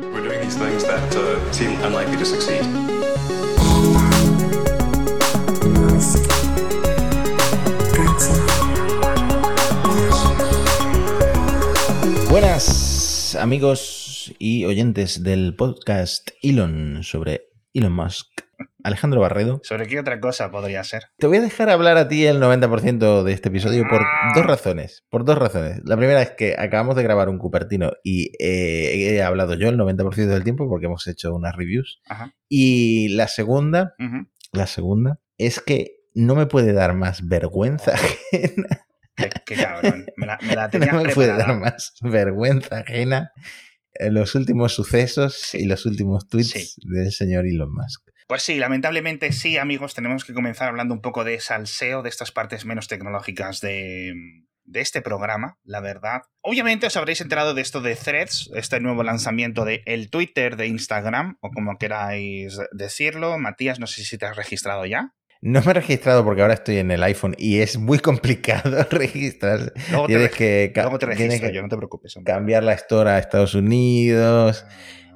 We're doing these things that uh, seem unlikely to succeed. Buenas amigos y oyentes del podcast Elon sobre Elon Musk. Alejandro Barredo. ¿Sobre qué otra cosa podría ser? Te voy a dejar hablar a ti el 90% de este episodio por dos razones. Por dos razones. La primera es que acabamos de grabar un Cupertino y eh, he hablado yo el 90% del tiempo porque hemos hecho unas reviews. Ajá. Y la segunda, la segunda es que no me puede dar más vergüenza ajena. Qué, qué cabrón. Me la, me la tenía No me puede dar más vergüenza ajena en los últimos sucesos y los últimos tweets Sí. del señor Elon Musk. Pues sí, lamentablemente sí, amigos, tenemos que comenzar hablando un poco de salseo, de estas partes menos tecnológicas de, de este programa, la verdad. Obviamente os habréis enterado de esto de Threads, este nuevo lanzamiento de el Twitter de Instagram, o como queráis decirlo. Matías, no sé si te has registrado ya. No me he registrado porque ahora estoy en el iPhone y es muy complicado registrarse. Luego te, Tienes que, luego te tienes registro que yo, no te preocupes. hombre. cambiar la store a Estados Unidos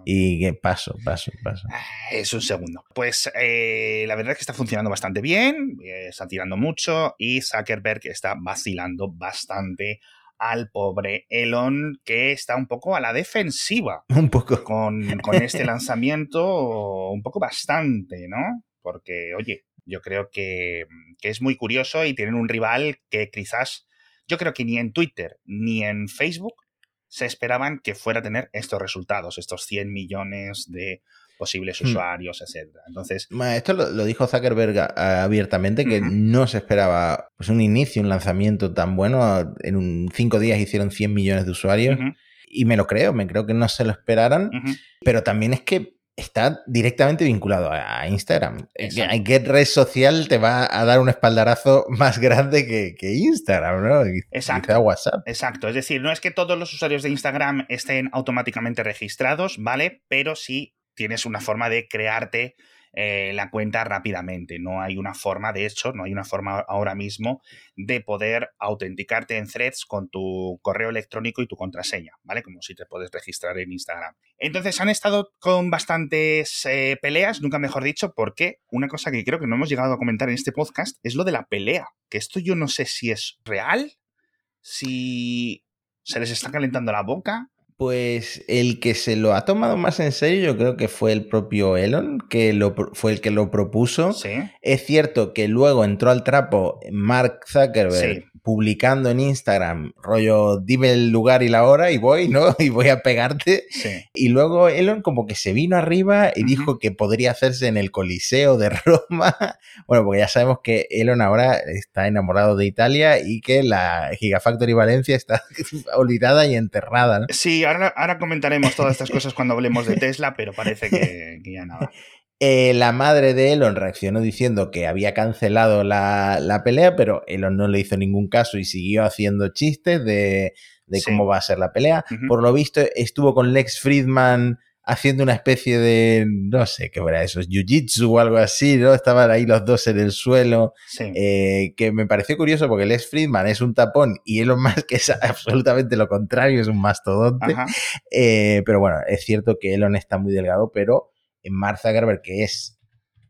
y que paso, paso, paso. Ah, Es un segundo. Pues eh, la verdad es que está funcionando bastante bien, eh, está tirando mucho y Zuckerberg está vacilando bastante al pobre Elon, que está un poco a la defensiva Un poco. con, con este lanzamiento, un poco bastante, ¿no? Porque, oye, yo creo que, que es muy curioso y tienen un rival que quizás, yo creo que ni en Twitter ni en Facebook se esperaban que fuera a tener estos resultados, estos 100 millones de posibles Hmm. usuarios, etcétera. Entonces, Esto lo, lo dijo Zuckerberg a- abiertamente, que no se esperaba pues, un inicio, un lanzamiento tan bueno. En un cinco días hicieron 100 millones de usuarios. Y me lo creo, me creo que no se lo esperaran. Pero también es que está directamente vinculado a Instagram. Exacto. ¿En qué red social te va a dar un espaldarazo más grande que, que Instagram, no? Exacto. Quizá WhatsApp. Exacto, es decir, no es que todos los usuarios de Instagram estén automáticamente registrados, ¿vale? Pero sí tienes una forma de crearte eh, la cuenta rápidamente. No hay una forma, de hecho, no hay una forma ahora mismo de poder autenticarte en threads con tu correo electrónico y tu contraseña, ¿vale? Como si te puedes registrar en Instagram. Entonces han estado con bastantes eh, peleas, nunca mejor dicho, porque una cosa que creo que no hemos llegado a comentar en este podcast es lo de la pelea, que esto yo no sé si es real, si se les está calentando la boca. Pues el que se lo ha tomado más en serio, yo creo que fue el propio Elon, que lo, fue el que lo propuso. Sí. Es cierto que luego entró al trapo Mark Zuckerberg Sí. publicando en Instagram, rollo, dime el lugar y la hora y voy, ¿no? Y voy a pegarte. Sí. Y luego Elon como que se vino arriba y dijo que podría hacerse en el Coliseo de Roma. Bueno, porque ya sabemos que Elon ahora está enamorado de Italia y que la Gigafactory Valencia está olvidada y enterrada, ¿no? Sí, ahora, ahora comentaremos todas estas cosas cuando hablemos de Tesla, pero parece que, que ya nada. Eh, la madre de Elon reaccionó diciendo que había cancelado la, la pelea, pero Elon no le hizo ningún caso y siguió haciendo chistes de, de Sí. cómo va a ser la pelea. Por lo visto, estuvo con Lex Friedman haciendo una especie de, no sé qué era eso, jiu-jitsu o algo así, ¿no? Estaban ahí los dos en el suelo, Sí. eh, que me pareció curioso porque Lex Friedman es un tapón y Elon Musk es absolutamente lo contrario, es un mastodonte. Eh, pero bueno, es cierto que Elon está muy delgado, pero Mark Zuckerberg, que es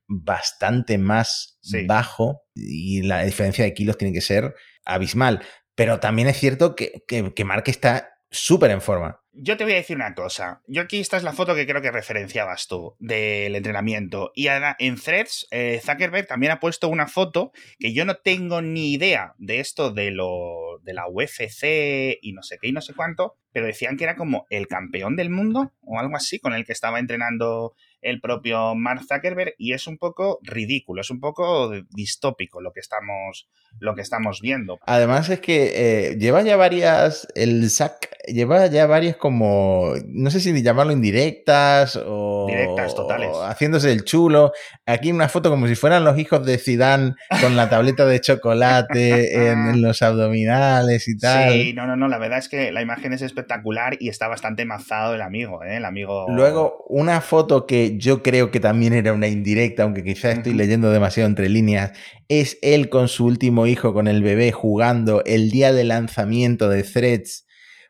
bastante más Sí. bajo, y la diferencia de kilos tiene que ser abismal. Pero también es cierto que, que, que Mark está súper en forma. Yo te voy a decir una cosa. Yo aquí esta es la foto que creo que referenciabas tú del entrenamiento. Y en Threads, eh, Zuckerberg también ha puesto una foto que yo no tengo ni idea de esto de lo de la UFC y no sé qué y no sé cuánto, pero decían que era como el campeón del mundo o algo así con el que estaba entrenando el propio Mark Zuckerberg y es un poco ridículo, es un poco distópico lo que estamos lo que estamos viendo. Además es que eh, lleva ya varias, el SAC lleva ya varias como, no sé si llamarlo indirectas o... Directas, totales. o haciéndose el chulo. Aquí una foto como si fueran los hijos de Zidane con la tableta de chocolate en, en los abdominales y tal. Sí, no, no, no, la verdad es que la imagen es espectacular y está bastante mazado el amigo, ¿eh? El amigo... Luego, una foto que yo creo que también era una indirecta, aunque quizás estoy leyendo demasiado entre líneas, es él con su último hijo, con el bebé, jugando el día de lanzamiento de Threads.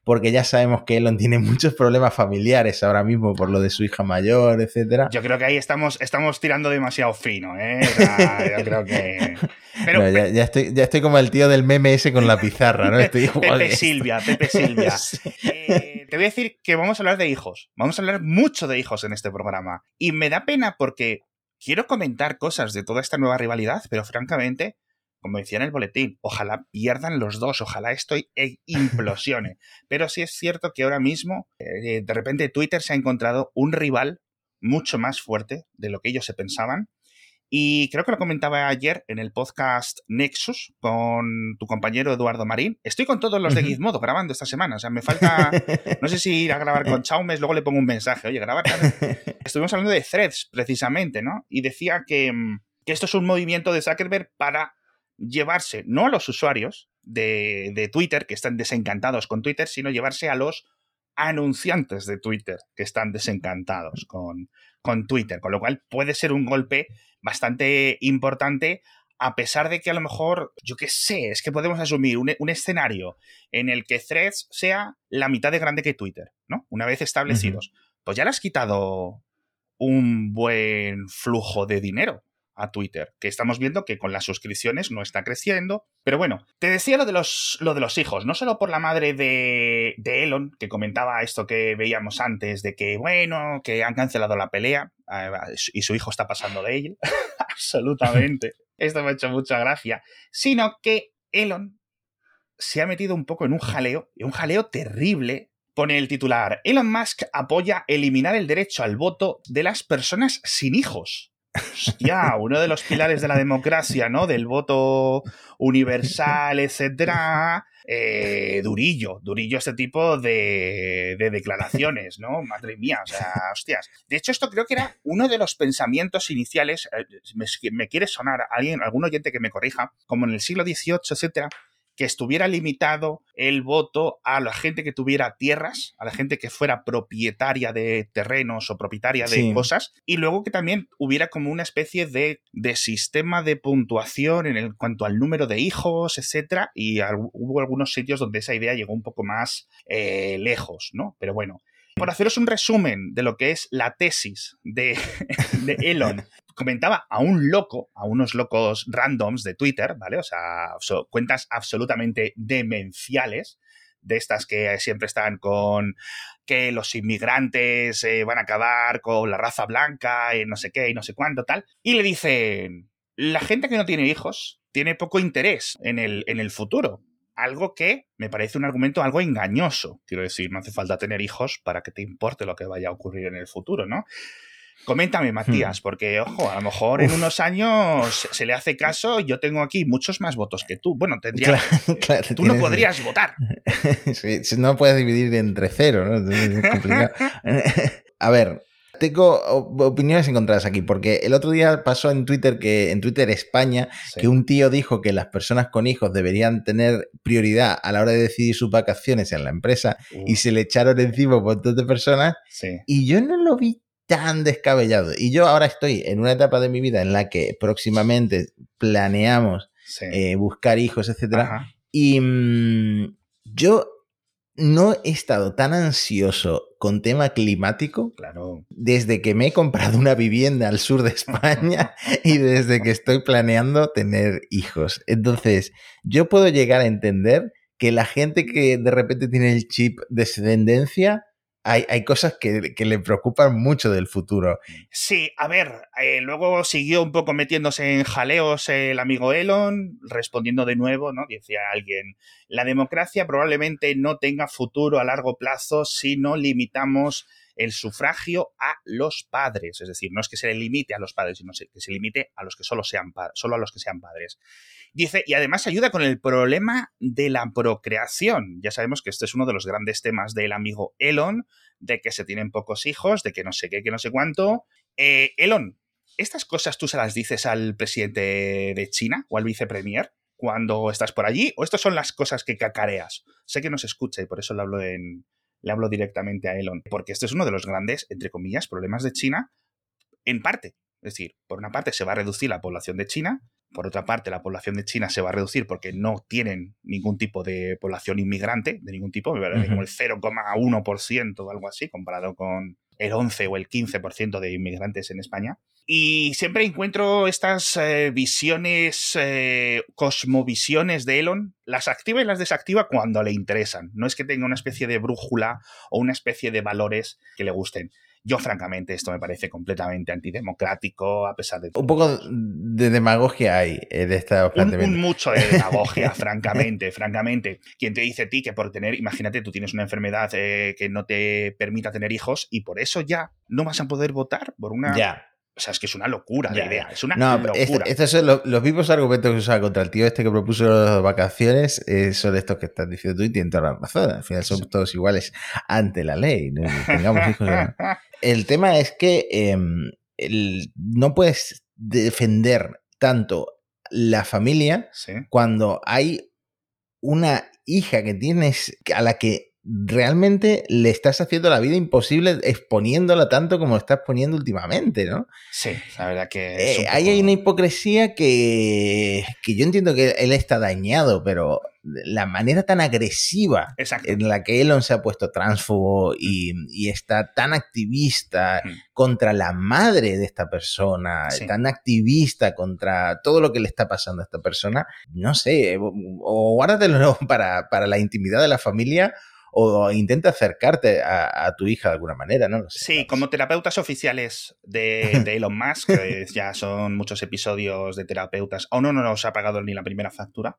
Porque ya sabemos que Elon tiene muchos problemas familiares ahora mismo por lo de su hija mayor, etcétera. Yo creo que ahí estamos, estamos tirando demasiado fino, ¿eh? yo creo que. Pero, ya, estoy, ya estoy como el tío del meme ese con la pizarra, ¿no? Estoy Pepe Silvia, Pepe Silvia. Eh, te voy a decir que vamos a hablar de hijos. Vamos a hablar mucho de hijos en este programa. Y me da pena porque quiero comentar cosas de toda esta nueva rivalidad, pero francamente como decía en el boletín, ojalá pierdan los dos, ojalá esto e implosione. Pero sí es cierto que ahora mismo, eh, de repente Twitter se ha encontrado un rival mucho más fuerte de lo que ellos se pensaban. Y creo que lo comentaba ayer en el podcast Nexus con tu compañero Eduardo Marín. Estoy con todos los de Gizmodo grabando esta semana. O sea, me falta. No sé si ir a grabar con Chaumes, luego le pongo un mensaje. Oye, grabar. Estuvimos hablando de threads, precisamente, ¿no? Y decía que, mm, que esto es un movimiento de Zuckerberg para llevarse no a los usuarios de, Twitter que están desencantados con Twitter, sino llevarse a los anunciantes de Twitter que están desencantados con, con Twitter, con lo cual puede ser un golpe bastante importante a pesar de que a lo mejor, yo qué sé, es que podemos asumir un, escenario en el que Threads sea la mitad de grande que Twitter, ¿no? Una vez establecidos. Pues ya le has quitado un buen flujo de dinero a Twitter, que estamos viendo que con las suscripciones no está creciendo. Pero bueno, te decía lo de los, lo de los hijos, no solo por la madre de, de Elon, que comentaba esto que veíamos antes, de que, bueno, que han cancelado la pelea eh, y su hijo está pasando de él. Absolutamente. Esto me ha hecho mucha gracia. Sino que Elon se ha metido un poco en un jaleo, un jaleo terrible. Pone el titular, Elon Musk apoya eliminar el derecho al voto de las personas sin hijos. Hostia, uno de los pilares de la democracia, ¿no? Del voto universal, etcétera. Eh, durillo, durillo este tipo de, declaraciones, ¿no? Madre mía, o sea, hostias. De hecho, esto creo que era uno de los pensamientos iniciales, eh, me, me quiere sonar alguien, algún oyente que me corrija, como en el siglo XVIII, etcétera, que estuviera limitado el voto a la gente que tuviera tierras, a la gente que fuera propietaria de terrenos o propietaria de cosas, y luego que también hubiera como una especie de, sistema de puntuación en cuanto al número de hijos, etcétera, y hubo algunos sitios donde esa idea llegó un poco más eh, lejos, ¿no? Pero bueno, por haceros un resumen de lo que es la tesis de, de Elon comentaba a un loco, a unos locos randoms de Twitter, ¿vale? O sea, cuentas absolutamente demenciales de estas que siempre están con que los inmigrantes eh, van a acabar con la raza blanca y no sé qué y no sé cuánto tal. Y le dicen, la gente que no tiene hijos tiene poco interés en el, en el futuro. Algo que me parece un argumento algo engañoso. Quiero decir, no hace falta tener hijos para que te importe lo que vaya a ocurrir en el futuro, ¿no? Coméntame, Matías, hmm. porque, ojo, a lo mejor en unos años se le hace caso. Yo tengo aquí muchos más votos que tú. Bueno, tendría. tú no podrías votar. Sí, no puedes dividir entre cero, ¿no? Es complicado. a ver, tengo opiniones encontradas aquí, porque el otro día pasó en Twitter que en Twitter España que un tío dijo que las personas con hijos deberían tener prioridad a la hora de decidir sus vacaciones en la empresa y se le echaron encima un montón de personas. Y yo no lo vi tan descabellado. Y yo ahora estoy en una etapa de mi vida en la que próximamente planeamos eh, buscar hijos, etcétera. Y mm, yo no he estado tan ansioso con tema climático claro. desde que me he comprado una vivienda al sur de España y desde que estoy planeando tener hijos. Entonces, yo puedo llegar a entender que la gente que de repente tiene el chip descendencia hay, cosas que, le preocupan mucho del futuro. Sí, a ver, eh, luego siguió un poco metiéndose en jaleos el amigo Elon, respondiendo de nuevo, ¿no? Decía alguien, la democracia probablemente no tenga futuro a largo plazo si no limitamos el sufragio a los padres. Es decir, no es que se le limite a los padres, sino que se limite a los que solo sean solo a los que sean padres. Dice, y además ayuda con el problema de la procreación. Ya sabemos que este es uno de los grandes temas del amigo Elon, de que se tienen pocos hijos, de que no sé qué, que no sé cuánto. Eh, Elon, ¿estas cosas tú se las dices al presidente de China o al vicepremier cuando estás por allí? ¿O estas son las cosas que cacareas? Sé que no se escucha y por eso le hablo, en, le hablo directamente a Elon, porque este es uno de los grandes, entre comillas, problemas de China, en parte. Es decir, por una parte se va a reducir la población de China, Por otra parte, la población de China se va a reducir porque no tienen ningún tipo de población inmigrante, de ningún tipo, me parece como el 0,1% o algo así, comparado con el 11 o el 15% de inmigrantes en España. Y siempre encuentro estas eh, visiones, eh, cosmovisiones de Elon, las activa y las desactiva cuando le interesan. No es que tenga una especie de brújula o una especie de valores que le gusten. Yo, francamente, esto me parece completamente antidemocrático, a pesar de todo. Un poco de demagogia hay eh, de esta un, un mucho de demagogia, francamente, francamente. Quien te dice a ti que por tener, imagínate, tú tienes una enfermedad que no te permita tener hijos y por eso ya no vas a poder votar por una... Ya o sea, es que es una locura la idea. Es una no, locura. estos son los, mismos argumentos que usaba contra el tío este que propuso las vacaciones. Eh, son estos que estás diciendo tú y tienen toda la razón. Al final son todos iguales ante la ley. ¿no? Tengamos hijos. El tema es que em, no puedes defender tanto la familia cuando hay una hija que tienes a la que realmente le estás haciendo la vida imposible exponiéndola tanto como estás poniendo últimamente, ¿no? Sí, la verdad que... Eh, ahí hay una hipocresía que, que yo entiendo que él está dañado, pero la manera tan agresiva en la que Elon se ha puesto transfobo y, y está tan activista contra la madre de esta persona, tan activista contra todo lo que le está pasando a esta persona, no sé, o, o guárdatelo para, para la intimidad de la familia o intenta acercarte a, tu hija de alguna manera, ¿no? sí, como terapeutas oficiales de, Elon Musk, que ya son muchos episodios de terapeutas, aún no nos ha pagado ni la primera factura,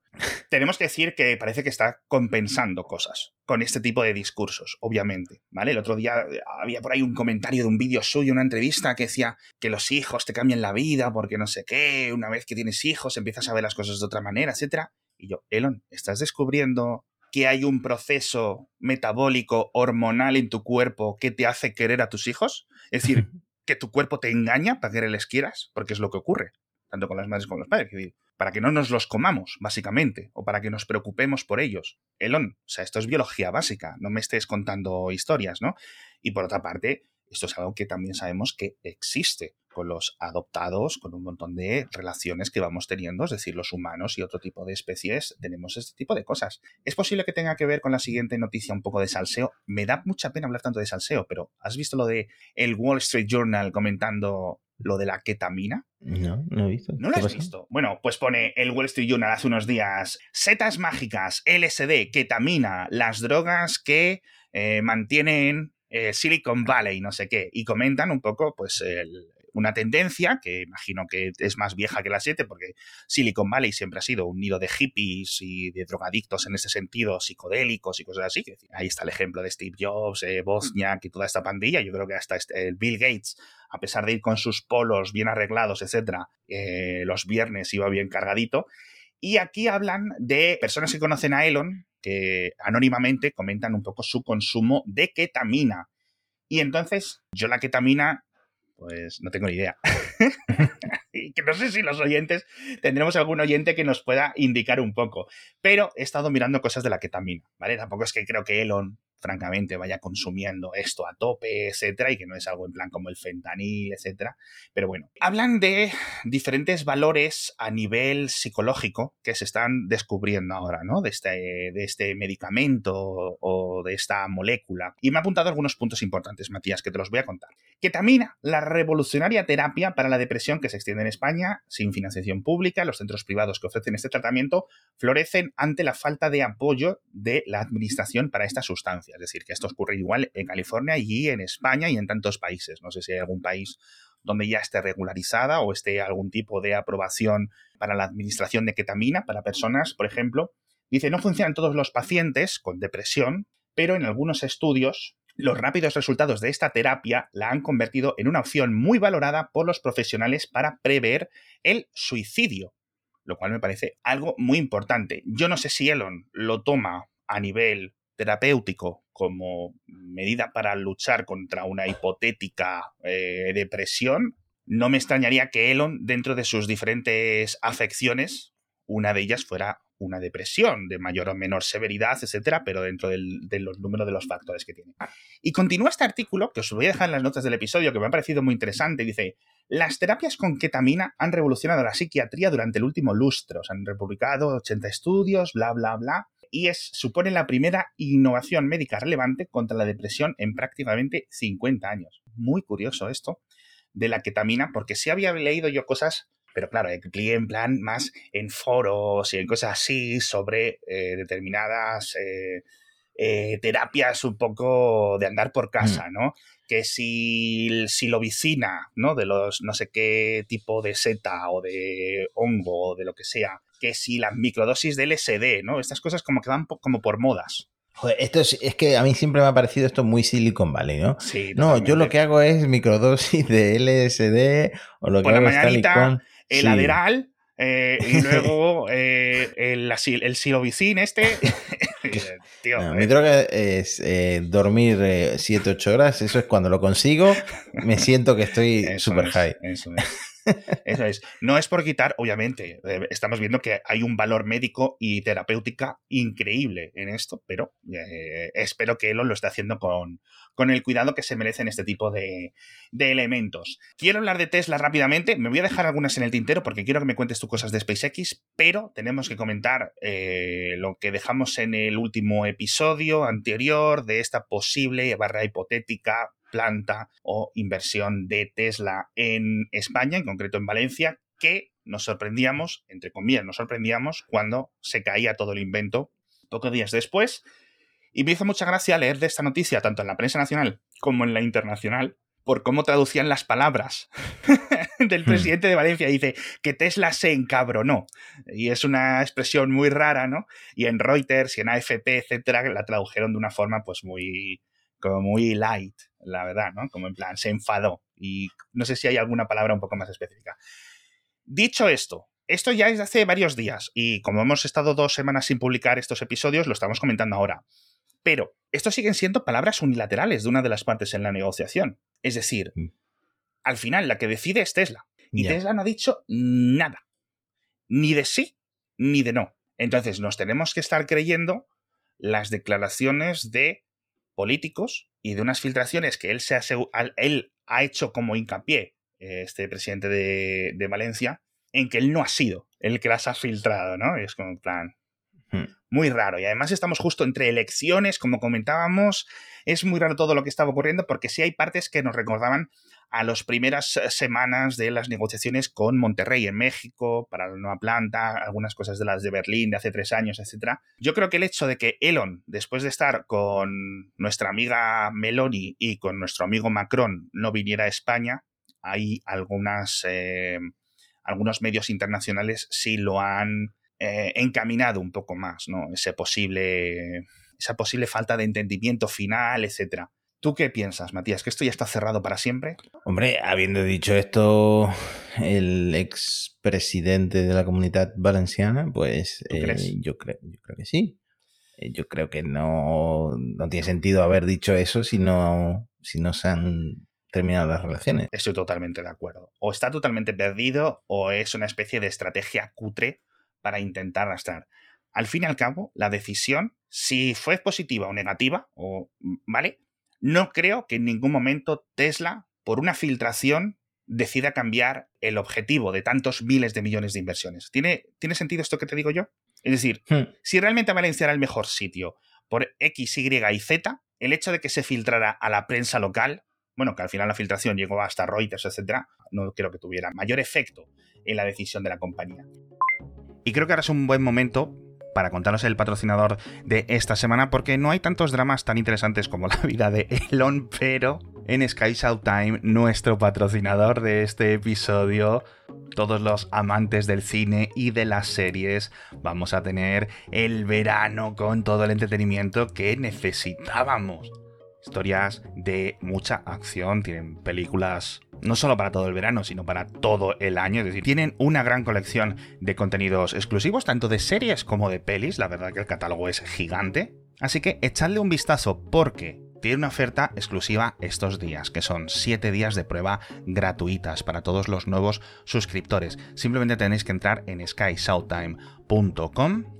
tenemos que decir que parece que está compensando cosas con este tipo de discursos, obviamente, ¿vale? El otro día eh, había por ahí un comentario de un vídeo suyo, una entrevista que decía que los hijos te cambian la vida porque no sé qué, una vez que tienes hijos empiezas a ver las cosas de otra manera, etcétera. Y yo, Elon, ¿estás descubriendo que hay un proceso metabólico hormonal en tu cuerpo que te hace querer a tus hijos? Es decir, que tu cuerpo te engaña para que les quieras, porque es lo que ocurre, tanto con las madres como con los padres. Para que no nos los comamos, básicamente, o para que nos preocupemos por ellos. Elon, o sea, esto es biología básica, no me estés contando historias, ¿no? Y por otra parte, esto es algo que también sabemos que existe con los adoptados, con un montón de relaciones que vamos teniendo, es decir, los humanos y otro tipo de especies tenemos este tipo de cosas. Es posible que tenga que ver con la siguiente noticia un poco de salseo. Me da mucha pena hablar tanto de salseo, pero ¿has visto lo de el Wall Street Journal comentando lo de la ketamina? No, no he visto. ¿No lo has visto? Bueno, pues pone el Wall Street Journal hace unos días, setas mágicas, LSD, ketamina, las drogas que eh, mantienen eh, Silicon Valley, no sé qué, y comentan un poco, pues, el, una tendencia que imagino que es más vieja que la 7 porque Silicon Valley siempre ha sido un nido de hippies y de drogadictos en ese sentido, psicodélicos y cosas así. Ahí está el ejemplo de Steve Jobs, eh, Bosniak y toda esta pandilla. Yo creo que hasta este, Bill Gates, a pesar de ir con sus polos bien arreglados, etcétera, eh, los viernes iba bien cargadito. Y aquí hablan de personas que conocen a Elon, que anónimamente comentan un poco su consumo de ketamina. Y entonces, yo la ketamina pues no tengo ni idea. y que no sé si los oyentes, tendremos algún oyente que nos pueda indicar un poco. Pero he estado mirando cosas de la ketamina, ¿vale? Tampoco es que creo que Elon francamente vaya consumiendo esto a tope, etcétera, y que no es algo en plan como el fentanil, etcétera. Pero bueno, hablan de diferentes valores a nivel psicológico que se están descubriendo ahora, ¿no? De este, de este medicamento o de esta molécula. Y me ha apuntado algunos puntos importantes, Matías, que te los voy a contar. Ketamina, la revolucionaria terapia para la depresión que se extiende en España, sin financiación pública, los centros privados que ofrecen este tratamiento florecen ante la falta de apoyo de la administración para esta sustancia. Es decir, que esto ocurre igual en California y en España y en tantos países. No sé si hay algún país donde ya esté regularizada o esté algún tipo de aprobación para la administración de ketamina para personas, por ejemplo. Dice, no funcionan todos los pacientes con depresión, pero en algunos estudios los rápidos resultados de esta terapia la han convertido en una opción muy valorada por los profesionales para prever el suicidio, lo cual me parece algo muy importante. Yo no sé si Elon lo toma a nivel terapéutico como medida para luchar contra una hipotética eh, depresión, no me extrañaría que Elon, dentro de sus diferentes afecciones, una de ellas fuera una depresión de mayor o menor severidad, etcétera, pero dentro del, de los números de los factores que tiene. Y continúa este artículo, que os voy a dejar en las notas del episodio, que me ha parecido muy interesante. Dice: Las terapias con ketamina han revolucionado la psiquiatría durante el último lustro. Se han republicado 80 estudios, bla, bla, bla. Y es, supone la primera innovación médica relevante contra la depresión en prácticamente 50 años. Muy curioso esto de la ketamina, porque sí había leído yo cosas pero claro, en plan más en foros y en cosas así sobre eh, determinadas eh, eh, terapias un poco de andar por casa, mm. ¿no? Que si, si lo vicina, ¿no? De los no sé qué tipo de seta o de hongo o de lo que sea, que si la microdosis de LSD, ¿no? Estas cosas como que van como por modas. Joder, esto es, es, que a mí siempre me ha parecido esto muy Silicon Valley, ¿no? Sí. No, yo lo que hago es microdosis de LSD o lo que hago es tal y cual el Aderal, eh, y luego eh, el, el silovicin este. Tío, mi droga es eh, dormir 7-8 horas. Eso es cuando lo consigo. Me siento que estoy super high. Eso es. Eso es. No es por quitar, obviamente, eh, estamos viendo que hay un valor médico y terapéutica increíble en esto, pero eh, espero que Elon lo esté haciendo con, con el cuidado que se merecen este tipo de, elementos. Quiero hablar de Tesla rápidamente, me voy a dejar algunas en el tintero porque quiero que me cuentes tus cosas de SpaceX, pero tenemos que comentar eh, lo que dejamos en el último episodio anterior de esta posible barra hipotética planta o inversión de Tesla en España, en concreto en Valencia, que nos sorprendíamos, entre comillas, nos sorprendíamos cuando se caía todo el invento pocos días después. Y me hizo mucha gracia leer de esta noticia, tanto en la prensa nacional como en la internacional, por cómo traducían las palabras del hmm. presidente de Valencia. Dice que Tesla se encabronó. Y es una expresión muy rara, ¿no? Y en Reuters y en AFP, etcétera, la tradujeron de una forma pues muy, como muy light, la verdad, ¿no? Como en plan, se enfadó. Y no sé si hay alguna palabra un poco más específica. Dicho esto, esto ya es de hace varios días y como hemos estado dos semanas sin publicar estos episodios, lo estamos comentando ahora. Pero estos siguen siendo palabras unilaterales de una de las partes en la negociación. Es decir, mm. al final la que decide es Tesla. Y Tesla no ha dicho nada. Ni de sí, ni de no. Entonces nos tenemos que estar creyendo las declaraciones de políticos y de unas filtraciones que él, se él ha hecho como hincapié, eh, este presidente de, Valencia, en que él no ha sido el que las ha filtrado, ¿no? Es como en plan, hmm. muy raro. Y además estamos justo entre elecciones, como comentábamos, es muy raro todo lo que estaba ocurriendo porque sí hay partes que nos recordaban a las primeras eh, semanas de las negociaciones con Monterrey en México para la nueva planta, algunas cosas de las de Berlín de hace tres años, etc. Yo creo que el hecho de que Elon, después de estar con nuestra amiga Meloni y con nuestro amigo Macron, no viniera a España, hay algunas, eh, algunos medios internacionales sí lo han eh, encaminado un poco más, ¿no? Ese posible, esa posible falta de entendimiento final, etcétera. ¿Tú qué piensas, Matías? ¿Que esto ya está cerrado para siempre? Hombre, habiendo dicho esto, el expresidente de la comunidad valenciana, pues eh, yo, creo, yo creo que sí. Eh, yo creo que no, no tiene sentido haber dicho eso si no, si no se han terminado las relaciones. Estoy totalmente de acuerdo. O está totalmente perdido o es una especie de estrategia cutre para intentar arrastrar. Al fin y al cabo, la decisión, si fue positiva o negativa, o, ¿vale? No creo que en ningún momento Tesla, por una filtración, decida cambiar el objetivo de tantos miles de millones de inversiones. ¿Tiene, ¿tiene sentido esto que te digo yo? Es decir, hmm. si realmente Valencia era el mejor sitio por X, Y y Z, el hecho de que se filtrara a la prensa local, bueno, que al final la filtración llegó hasta Reuters, etcétera, no creo que tuviera mayor efecto en la decisión de la compañía. Y creo que ahora es un buen momento para contaros el patrocinador de esta semana, porque no hay tantos dramas tan interesantes como la vida de Elon, pero en Sky Time, nuestro patrocinador de este episodio, todos los amantes del cine y de las series, vamos a tener el verano con todo el entretenimiento que necesitábamos historias de mucha acción, tienen películas no solo para todo el verano, sino para todo el año. Es decir, tienen una gran colección de contenidos exclusivos, tanto de series como de pelis. La verdad que el catálogo es gigante. Así que echadle un vistazo porque tiene una oferta exclusiva estos días, que son 7 días de prueba gratuitas para todos los nuevos suscriptores. Simplemente tenéis que entrar en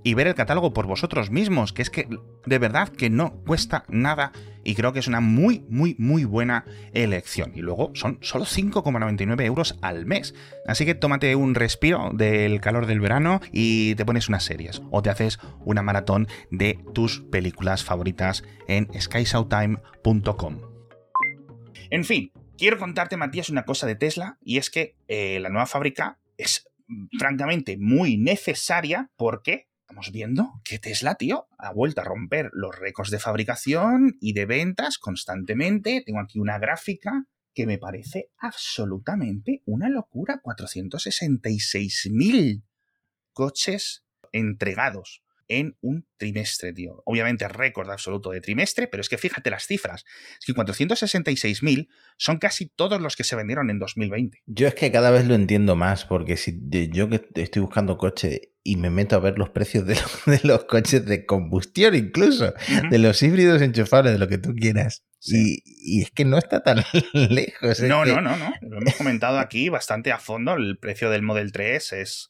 y ver el catálogo por vosotros mismos, que es que de verdad que no cuesta nada y creo que es una muy, muy, muy buena elección. Y luego son solo 5,99 euros al mes. Así que tómate un respiro del calor del verano y te pones unas series o te haces una maratón de tus películas favoritas en skysowtime.com. En fin, quiero contarte, Matías, una cosa de Tesla y es que eh, la nueva fábrica es francamente muy necesaria porque estamos viendo que Tesla, tío, ha vuelto a romper los récords de fabricación y de ventas constantemente. Tengo aquí una gráfica que me parece absolutamente una locura. 466.000 coches entregados en un trimestre, tío. Obviamente récord absoluto de trimestre, pero es que fíjate las cifras. Es que 466.000 son casi todos los que se vendieron en 2020. Yo es que cada vez lo entiendo más, porque si yo que estoy buscando coche y me meto a ver los precios de, los, coches de combustión incluso, de los híbridos enchufables, de lo que tú quieras. Y, es que no está tan lejos. No, no, no, no. Lo hemos comentado aquí bastante a fondo. El precio del Model 3 es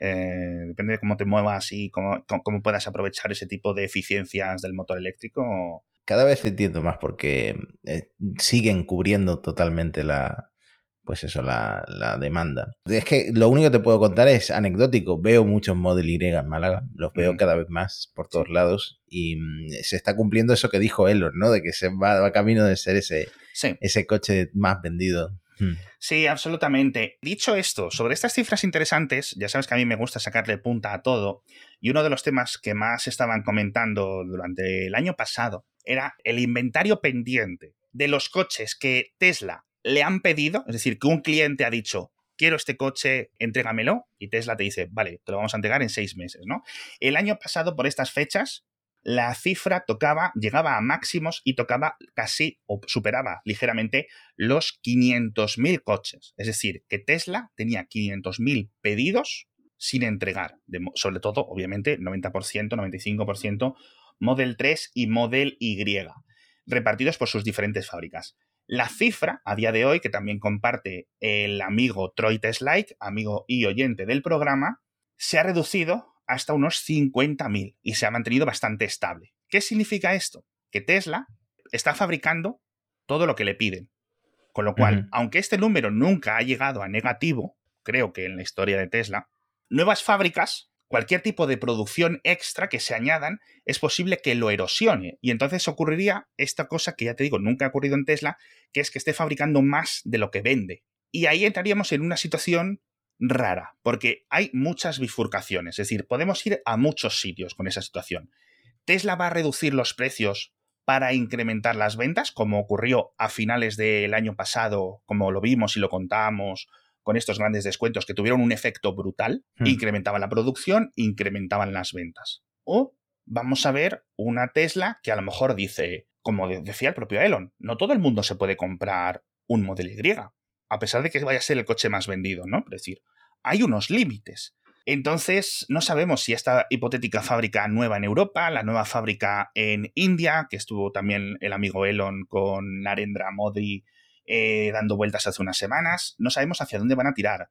eh, depende de cómo te muevas y cómo, cómo, puedas aprovechar ese tipo de eficiencias del motor eléctrico. Cada vez entiendo más porque eh, siguen cubriendo totalmente la, pues eso, la, la, demanda. Es que lo único que te puedo contar es anecdótico. Veo muchos Model Y en Málaga, los veo mm. cada vez más por todos lados y mm, se está cumpliendo eso que dijo Elon, ¿no? De que se va, va camino de ser ese, ese coche más vendido Hmm. Sí, absolutamente. Dicho esto, sobre estas cifras interesantes, ya sabes que a mí me gusta sacarle punta a todo, y uno de los temas que más estaban comentando durante el año pasado era el inventario pendiente de los coches que Tesla le han pedido, es decir, que un cliente ha dicho, quiero este coche, entrégamelo, y Tesla te dice, vale, te lo vamos a entregar en seis meses, ¿no? El año pasado, por estas fechas, la cifra tocaba, llegaba a máximos y tocaba casi o superaba ligeramente los 500.000 coches. Es decir, que Tesla tenía 500.000 pedidos sin entregar, sobre todo, obviamente, 90%, 95% Model 3 y Model Y, repartidos por sus diferentes fábricas. La cifra, a día de hoy, que también comparte el amigo Troy Teslike, amigo y oyente del programa, se ha reducido hasta unos 50.000 y se ha mantenido bastante estable. ¿Qué significa esto? Que Tesla está fabricando todo lo que le piden. Con lo cual, aunque este número nunca ha llegado a negativo, creo que en la historia de Tesla, nuevas fábricas, cualquier tipo de producción extra que se añadan, es posible que lo erosione. Y entonces ocurriría esta cosa que ya te digo, nunca ha ocurrido en Tesla, que es que esté fabricando más de lo que vende. Y ahí entraríamos en una situación rara, porque hay muchas bifurcaciones, es decir, podemos ir a muchos sitios con esa situación. Tesla va a reducir los precios para incrementar las ventas, como ocurrió a finales del año pasado, como lo vimos y lo contábamos con estos grandes descuentos que tuvieron un efecto brutal, hmm. incrementaban la producción, incrementaban las ventas. O vamos a ver una Tesla que a lo mejor dice, como decía el propio Elon, no todo el mundo se puede comprar un Model Y a pesar de que vaya a ser el coche más vendido, ¿no? Es decir, hay unos límites. Entonces, no sabemos si esta hipotética fábrica nueva en Europa, la nueva fábrica en India, que estuvo también el amigo Elon con Narendra Modi eh, dando vueltas hace unas semanas, no sabemos hacia dónde van a tirar.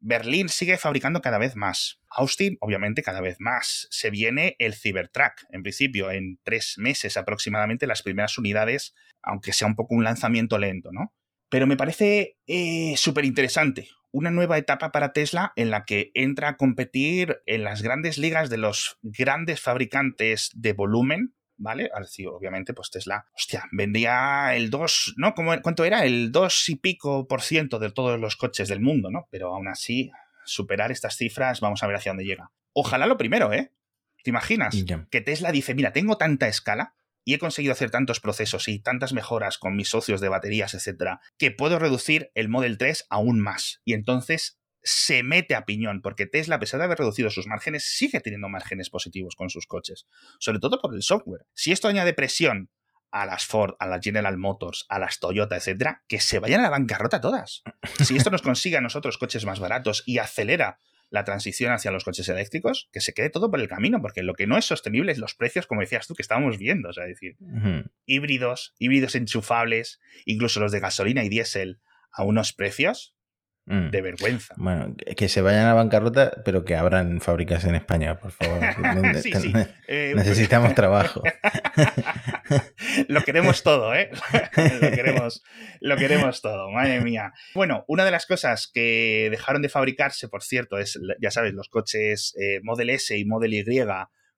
Berlín sigue fabricando cada vez más. Austin, obviamente, cada vez más. Se viene el Cybertruck. En principio, en tres meses aproximadamente, las primeras unidades, aunque sea un poco un lanzamiento lento, ¿no? Pero me parece eh, súper interesante. Una nueva etapa para Tesla en la que entra a competir en las grandes ligas de los grandes fabricantes de volumen, ¿vale? Al decir, obviamente, pues Tesla, hostia, vendía el 2, ¿no? ¿Cuánto era? El 2 y pico por ciento de todos los coches del mundo, ¿no? Pero aún así, superar estas cifras, vamos a ver hacia dónde llega. Ojalá lo primero, ¿eh? ¿Te imaginas? Que Tesla dice, mira, tengo tanta escala y he conseguido hacer tantos procesos y tantas mejoras con mis socios de baterías, etcétera, que puedo reducir el Model 3 aún más. Y entonces se mete a piñón, porque Tesla, a pesar de haber reducido sus márgenes, sigue teniendo márgenes positivos con sus coches, sobre todo por el software. Si esto añade presión a las Ford, a las General Motors, a las Toyota, etcétera, que se vayan a la bancarrota todas. Si esto nos consigue a nosotros coches más baratos y acelera la transición hacia los coches eléctricos, que se quede todo por el camino, porque lo que no es sostenible es los precios, como decías tú, que estábamos viendo, o sea, decir, híbridos, híbridos enchufables, incluso los de gasolina y diésel, a unos precios Mm. De vergüenza. Bueno, que se vayan a bancarrota, pero que abran fábricas en España, por favor. sí, sí. Eh, necesitamos trabajo. lo queremos todo, ¿eh? lo, queremos, lo queremos todo, madre mía. Bueno, una de las cosas que dejaron de fabricarse, por cierto, es, ya sabes, los coches eh, Model S y Model Y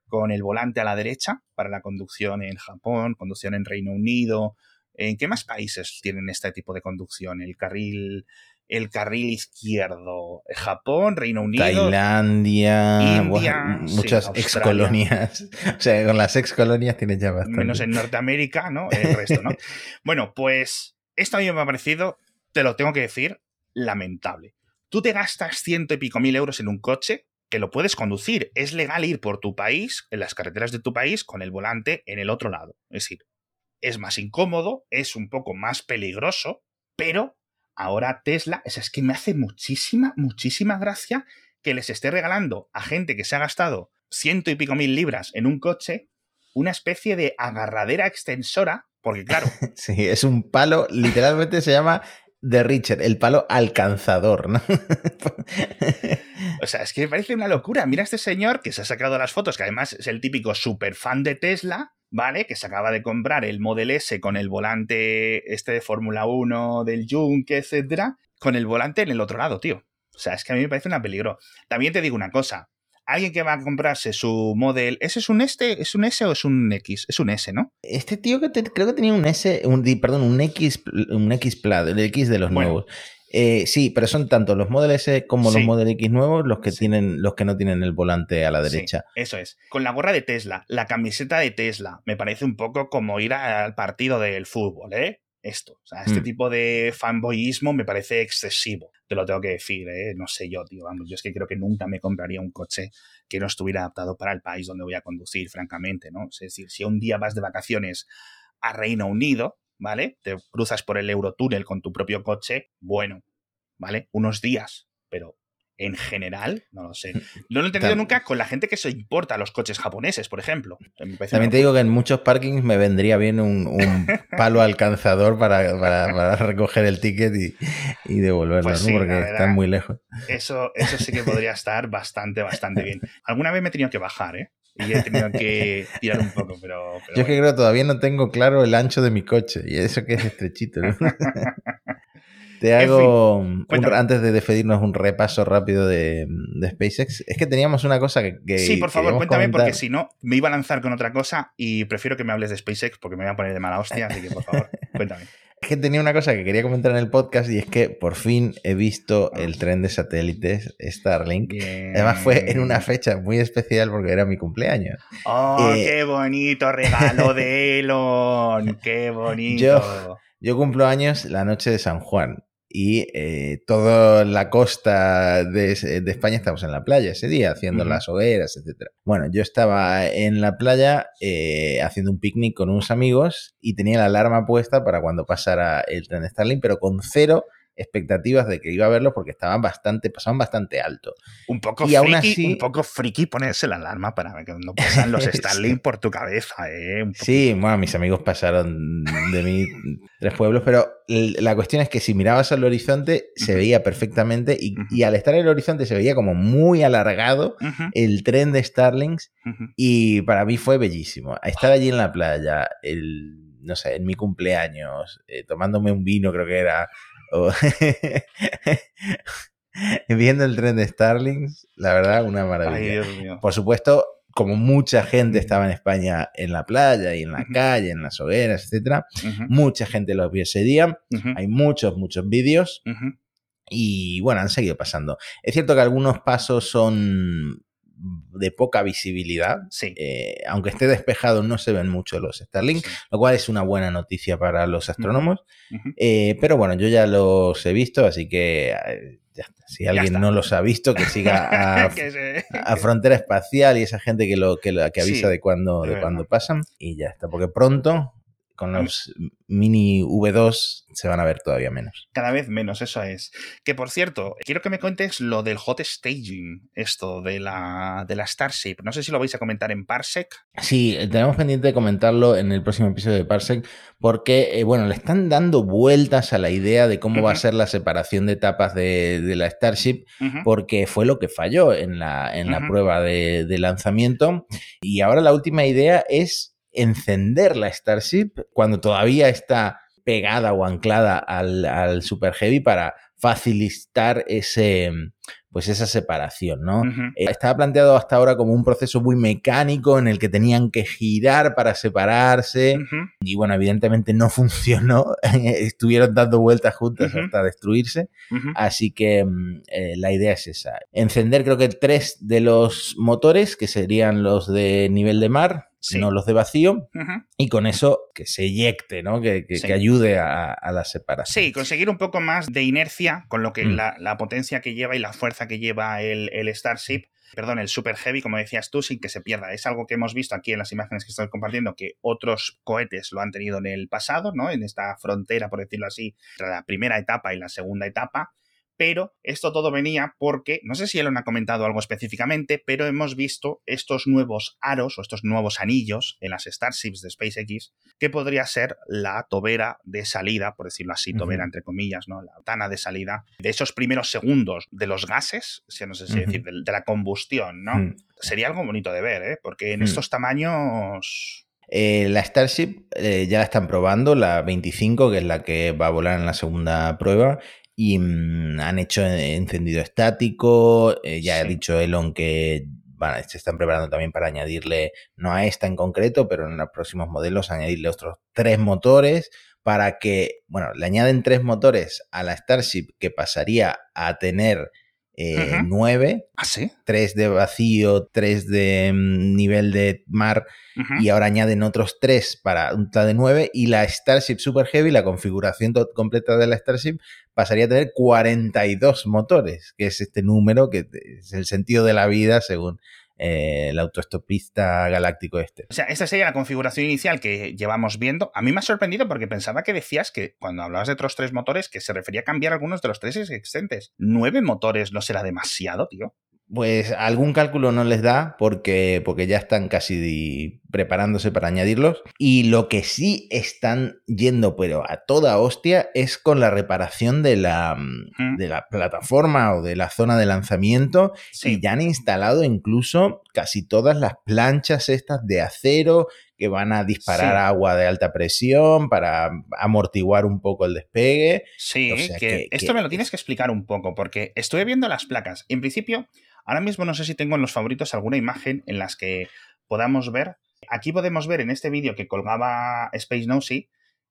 con el volante a la derecha para la conducción en Japón, conducción en Reino Unido. ¿En qué más países tienen este tipo de conducción? El carril el carril izquierdo. Japón, Reino Unido. Tailandia, India, muchas ex colonias. O sea, con las ex colonias tienes ya bastante. Menos en Norteamérica, ¿no? El resto, ¿no? bueno, pues esto a mí me ha parecido, te lo tengo que decir, lamentable. Tú te gastas ciento y pico mil euros en un coche que lo puedes conducir. Es legal ir por tu país, en las carreteras de tu país, con el volante en el otro lado. Es decir, es más incómodo, es un poco más peligroso, pero ahora Tesla, es que me hace muchísima, muchísima gracia que les esté regalando a gente que se ha gastado ciento y pico mil libras en un coche una especie de agarradera extensora, porque claro. Sí, es un palo, literalmente se llama de Richard, el palo alcanzador, ¿no? o sea, es que me parece una locura. Mira a este señor que se ha sacado las fotos, que además es el típico super fan de Tesla, ¿vale? Que se acaba de comprar el Model S con el volante este de Fórmula 1, del Junke, etcétera, con el volante en el otro lado, tío. O sea, es que a mí me parece una peligro. También te digo una cosa. Alguien que va a comprarse su Model, ¿ese es un este, es un S o es un X? Es un S, ¿no? Este tío que creo que tenía un S, un, perdón, un X, un X Plat, el X de los nuevos. Eh, sí, pero son tanto los Model S como los Model X nuevos los que tienen, los que no tienen el volante a la derecha. eso es. Con la gorra de Tesla, la camiseta de Tesla, me parece un poco como ir al partido del fútbol, ¿eh? Esto. O sea, este mm. tipo de fanboyismo me parece excesivo. Te lo tengo que decir, ¿eh? No sé yo, tío. Vamos, yo es que creo que nunca me compraría un coche que no estuviera adaptado para el país donde voy a conducir, francamente, ¿no? Es decir, si un día vas de vacaciones a Reino Unido, ¿vale? Te cruzas por el Eurotúnel con tu propio coche, bueno, ¿vale? Unos días, pero en general, no lo sé. No lo he entendido nunca con la gente que se importa los coches japoneses, por ejemplo. También te digo que en muchos parkings me vendría bien un, palo alcanzador para, recoger el ticket y, devolverlo, pues ¿no? Porque están muy lejos. Eso, eso sí que podría estar bastante, bastante bien. Alguna vez me he tenido que bajar, ¿eh? Y he tenido que tirar un poco, pero... Yo es que creo que todavía no tengo claro el ancho de mi coche y eso que es estrechito. ¿no? Te hago, antes de despedirnos, un repaso rápido de, SpaceX. Es que teníamos una cosa que... sí, por favor, cuéntame, porque si no, me iba a lanzar con otra cosa y prefiero que me hables de SpaceX porque me voy a poner de mala hostia, así que por favor, cuéntame. Que tenía una cosa que quería comentar en el podcast y es que por fin he visto el tren de satélites Starlink. Además fue en una fecha muy especial porque era mi cumpleaños. ¡Oh, eh, qué bonito regalo de Elon! ¡Qué bonito! Yo, yo cumplo años la noche de San Juan y eh, toda la costa de, España estamos en la playa ese día, haciendo las hogueras, etc. Bueno, yo estaba en la playa eh, haciendo un picnic con unos amigos y tenía la alarma puesta para cuando pasara el tren de Starling, pero con cero expectativas de que iba a verlo porque estaban bastante, pasaban bastante alto. Un poco friki, un poco friki ponerse la alarma para que no pasan los Starlink por tu cabeza, ¿eh? sí, bueno, mis amigos pasaron de mí tres pueblos, pero la cuestión es que si mirabas al horizonte se veía perfectamente y, al estar en el horizonte se veía como muy alargado el tren de Starlings y para mí fue bellísimo. Estar allí en la playa, el no sé, en mi cumpleaños, eh, tomándome un vino, creo que era, viendo el tren de Starlings, la verdad, una maravilla. Por supuesto, como mucha gente estaba en España en la playa y en la calle, en las hogueras, etcétera, mucha gente los vio ese día. Hay muchos, muchos vídeos. Y bueno, han seguido pasando. Es cierto que algunos pasos son de poca visibilidad. Eh, aunque esté despejado, no se ven mucho los Starlink, lo cual es una buena noticia para los astrónomos. Eh, pero bueno, yo ya los he visto, así que eh, si alguien no los ha visto, que siga a, Frontera Espacial y esa gente que, lo, que, avisa de cuando, de cuando pasan. Y ya está, porque pronto con los mini V2 se van a ver todavía menos. Cada vez menos, eso es. Que por cierto, quiero que me cuentes lo del hot staging, esto de la, de la Starship. No sé si lo vais a comentar en Parsec. Sí, tenemos pendiente de comentarlo en el próximo episodio de Parsec, porque, eh, bueno, le están dando vueltas a la idea de cómo va a ser la separación de etapas de, la Starship, porque fue lo que falló en la, en la prueba de, de lanzamiento. Y ahora la última idea es encender la Starship cuando todavía está pegada o anclada al, Super Heavy para facilitar ese, pues esa separación, ¿no? Eh, estaba planteado hasta ahora como un proceso muy mecánico en el que tenían que girar para separarse y bueno, evidentemente no funcionó, estuvieron dando vueltas juntas hasta destruirse, así que mm, eh, la idea es esa, encender creo que tres de los motores que serían los de nivel de mar, sino los de vacío, y con eso que se eyecte, ¿no? Que, ayude a, la separación. Sí, conseguir un poco más de inercia con lo que mm. la, potencia que lleva y la fuerza que lleva el, Starship perdón, el Super Heavy, como decías tú, sin que se pierda. Es algo que hemos visto aquí en las imágenes que estoy compartiendo, que otros cohetes lo han tenido en el pasado, ¿no? En esta frontera, por decirlo así, entre la primera etapa y la segunda etapa pero esto todo venía porque, no sé si Elon ha comentado algo específicamente, pero hemos visto estos nuevos aros o estos nuevos anillos en las Starships de SpaceX, que podría ser la tobera de salida, por decirlo así, tobera entre comillas, ¿no? La tana de salida de esos primeros segundos de los gases, si no sé si decir, de, la combustión, ¿no? Mm. Sería algo bonito de ver, ¿eh? Porque en mm. estos tamaños eh, la Starship eh, ya la están probando, la 25, que es la que va a volar en la segunda prueba, y mm, han hecho encendido estático. Eh, ya ha dicho Elon que se están preparando también para añadirle, no a esta en concreto, pero en los próximos modelos añadirle otros tres motores para que, bueno, le añaden tres motores a la Starship que pasaría a tener eh, nueve. ¿Ah, sí? Tres de vacío, tres de mm, nivel de mar y ahora añaden otros tres para un total de nueve y la Starship Super Heavy, la configuración completa de la Starship pasaría a tener 42 motores, que es este número que es el sentido de la vida según eh, el autoestopista galáctico este. O sea, esta sería la configuración inicial que llevamos viendo. A mí me ha sorprendido porque pensaba que decías que cuando hablabas de otros tres motores, que se refería a cambiar algunos de los tres existentes. ¿Nueve motores no será demasiado, tío? Pues algún cálculo no les da porque, porque ya están casi preparándose para añadirlos. Y lo que sí están yendo, pero a toda hostia, es con la reparación de la, de la plataforma o de la zona de lanzamiento. Y ya han instalado incluso casi todas las planchas estas de acero que van a disparar agua de alta presión para amortiguar un poco el despegue. Sí, que, esto me lo tienes que explicar un poco, porque estuve viendo las placas. En principio, Ahora mismo no sé si tengo en los favoritos alguna imagen en las que podamos ver. Aquí podemos ver en este vídeo que colgaba Space Nosy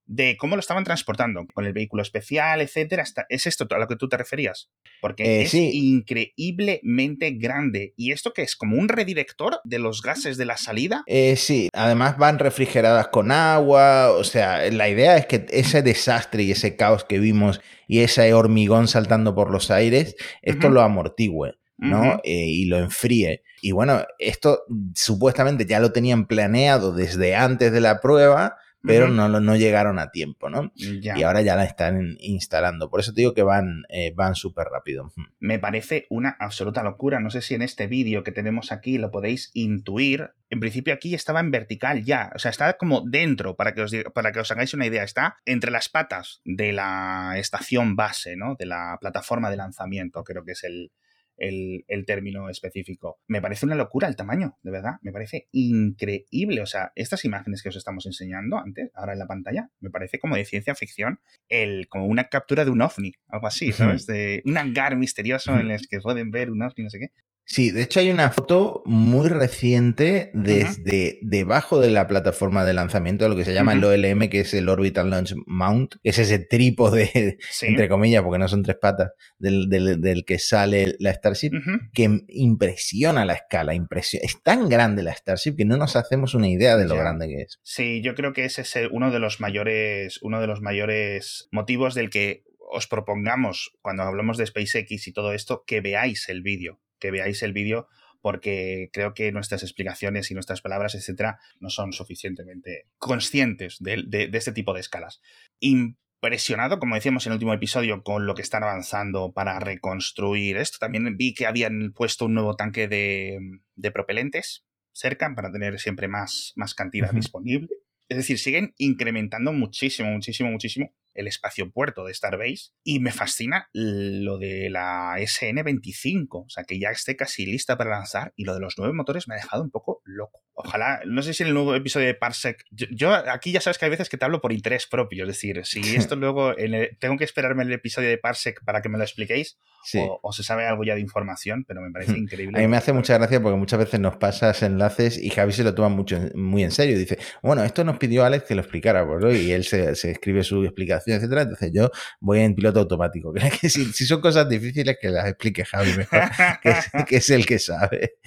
de cómo lo estaban transportando con el vehículo especial, etcétera. ¿Es esto a lo que tú te referías? Porque eh, es increíblemente grande. ¿Y esto qué es? ¿Como un redirector de los gases de la salida? Eh, sí, además van refrigeradas con agua. O sea, la idea es que ese desastre y ese caos que vimos y ese hormigón saltando por los aires, esto lo amortigüe. ¿No? Eh, y lo enfríe. Y bueno, esto supuestamente ya lo tenían planeado desde antes de la prueba, pero no, no llegaron a tiempo, ¿no? Y ahora ya la están instalando. Por eso te digo que van, eh, van súper rápido. Me parece una absoluta locura. No sé si en este vídeo que tenemos aquí lo podéis intuir. En principio aquí estaba en vertical ya. O sea, está como dentro, para que os, para que os hagáis una idea. Está entre las patas de la estación base, ¿no? De la plataforma de lanzamiento, creo que es el, el, término específico. Me parece una locura el tamaño, de verdad. Me parece increíble. O sea, estas imágenes que os estamos enseñando antes, ahora en la pantalla, me parece como de ciencia ficción, el, como una captura de un ovni, algo así, ¿sabes? De un hangar misterioso en el que pueden ver un ovni, no sé qué. Sí, de hecho hay una foto muy reciente desde debajo de la plataforma de lanzamiento, lo que se llama el OLM, que es el Orbital Launch Mount, que es ese trípode, entre comillas, porque no son tres patas, del, que sale la Starship, que impresiona la escala, impresiona. es tan grande la Starship que no nos hacemos una idea de lo grande que es. Sí, yo creo que ese es uno de los mayores, uno de los mayores motivos del que os propongamos, cuando hablamos de SpaceX y todo esto, que veáis el vídeo que veáis el vídeo porque creo que nuestras explicaciones y nuestras palabras, etcétera, no son suficientemente conscientes de, de, de este tipo de escalas. Impresionado, como decíamos en el último episodio, con lo que están avanzando para reconstruir esto. También vi que habían puesto un nuevo tanque de, de propelentes cerca para tener siempre más, más cantidad disponible. Es decir, siguen incrementando muchísimo, muchísimo, muchísimo el espacio puerto de Starbase y me fascina lo de la SN25, o sea, que ya esté casi lista para lanzar y lo de los nueve motores me ha dejado un poco loco. Ojalá, no sé si en el nuevo episodio de Parsec, yo, yo aquí ya sabes que hay veces que te hablo por interés propio, es decir, si esto luego en el- tengo que esperarme el episodio de Parsec para que me lo expliquéis Sí. o, o se sabe algo ya de información, pero me parece increíble. A mí me hace mucha gracia porque muchas veces nos pasas enlaces y Javi se lo toma mucho, muy en serio. Dice, bueno, esto nos pidió Alex que lo explicara, pues, ¿no? y él se, se escribe su explicación, etcétera. Entonces yo voy en piloto automático. Que si, si son cosas difíciles, que las explique Javi mejor, que es, que es el que sabe.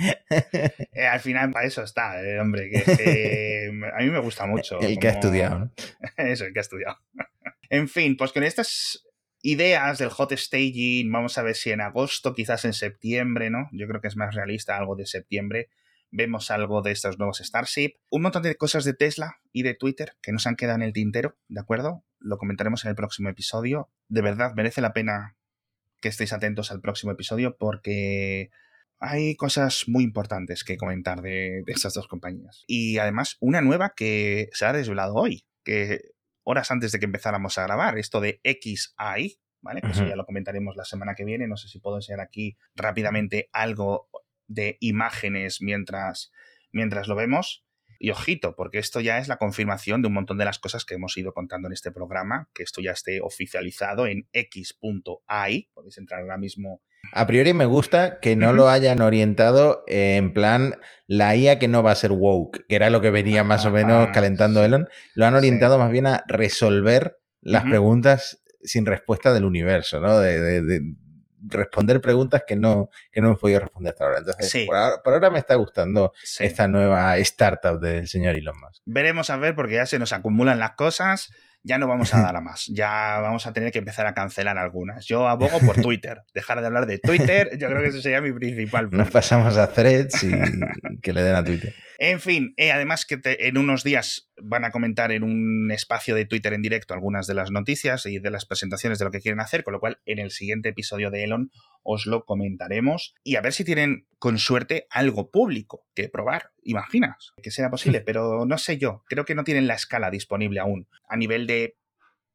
Eh, al final, para eso está, eh, hombre, que, que a mí me gusta mucho. El que ha estudiado, ¿no? Eso, el que ha estudiado. en fin, pues con estas ideas del hot staging, vamos a ver si en agosto, quizás en septiembre, ¿no? Yo creo que es más realista algo de septiembre. Vemos algo de estos nuevos Starship. Un montón de cosas de Tesla y de Twitter que nos han quedado en el tintero, ¿de acuerdo? Lo comentaremos en el próximo episodio. De verdad, merece la pena que estéis atentos al próximo episodio porque hay cosas muy importantes que comentar de, de estas dos compañías. Y además, una nueva que se ha desvelado hoy, que horas antes de que empezáramos a grabar, esto de XI, ¿vale? Eso ya lo comentaremos la semana que viene. No sé si puedo enseñar aquí rápidamente algo de imágenes mientras, mientras lo vemos. Y ojito, porque esto ya es la confirmación de un montón de las cosas que hemos ido contando en este programa, que esto ya esté oficializado en x.ai. Podéis entrar ahora mismo A priori me gusta que no lo hayan orientado en plan la IA que no va a ser woke, que era lo que venía más o menos Ah, calentando. Elon. Lo han Sí. orientado más bien a resolver las preguntas sin respuesta del universo, ¿no? De, de- de responder preguntas que no, que no hemos podido responder hasta ahora. Entonces, Sí. por, ahora, por ahora me está gustando Sí. esta nueva startup del señor Elon Musk. Veremos a ver porque ya se nos acumulan las cosas, ya no vamos a dar a más, ya vamos a tener que empezar a cancelar algunas. Yo abogo por Twitter, dejar de hablar de Twitter, yo creo que ese sería mi principal plan. Nos pasamos a threads y que le den a Twitter. En fin, eh, además que te- en unos días van a comentar en un espacio de Twitter en directo algunas de las noticias y de las presentaciones de lo que quieren hacer, con lo cual en el siguiente episodio de Elon os lo comentaremos. Y a ver si tienen con suerte algo público que probar, imaginas, que sea posible, pero no sé yo, creo que no tienen la escala disponible aún. A nivel de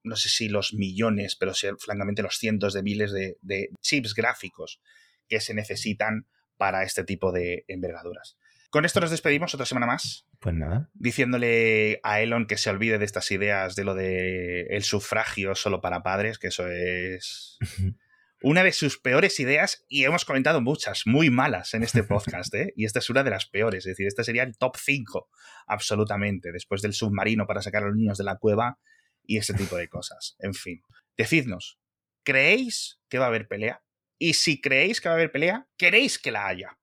no sé si los millones, pero sí, francamente los cientos de miles de, de chips gráficos que se necesitan para este tipo de envergaduras. Con esto nos despedimos otra semana más, Pues nada. diciéndole a Elon que se olvide de estas ideas de lo de el sufragio solo para padres, que eso es una de sus peores ideas y hemos comentado muchas muy malas en este podcast, ¿eh? Y esta es una de las peores, es decir, esta sería el top 5 absolutamente, después del submarino para sacar a los niños de la cueva y ese tipo de cosas. En fin, decidnos, ¿creéis que va a haber pelea? Y si creéis que va a haber pelea, ¿queréis que la haya?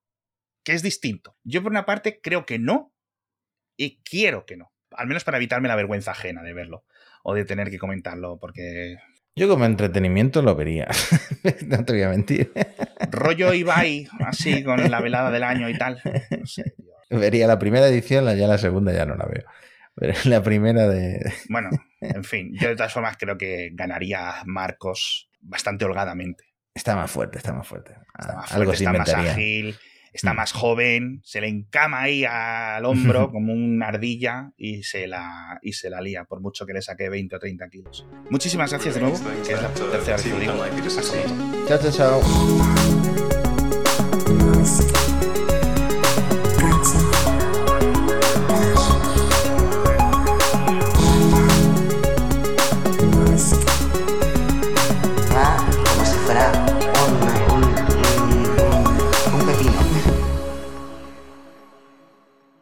Que es distinto. Yo por una parte creo que no y quiero que no. Al menos para evitarme la vergüenza ajena de verlo o de tener que comentarlo, porque Yo como entretenimiento lo vería. no te voy a mentir. rollo Ibai, así con la velada del año y tal. No sé. Vería la primera edición, la- ya la segunda ya no la veo. Pero la primera de... Bueno, en fin, yo de todas formas creo que ganaría Marcos bastante holgadamente. Está más fuerte, está más fuerte. Está más Algo fuerte, se está más ágil, está Mm. más joven, se le encama ahí al hombro como una ardilla y se, la, y se la lía, por mucho que le saque 20 o 30 kilos. Muchísimas gracias de nuevo, que es la tercera vez que lo digo. Hasta pronto. Chao, chao, chao.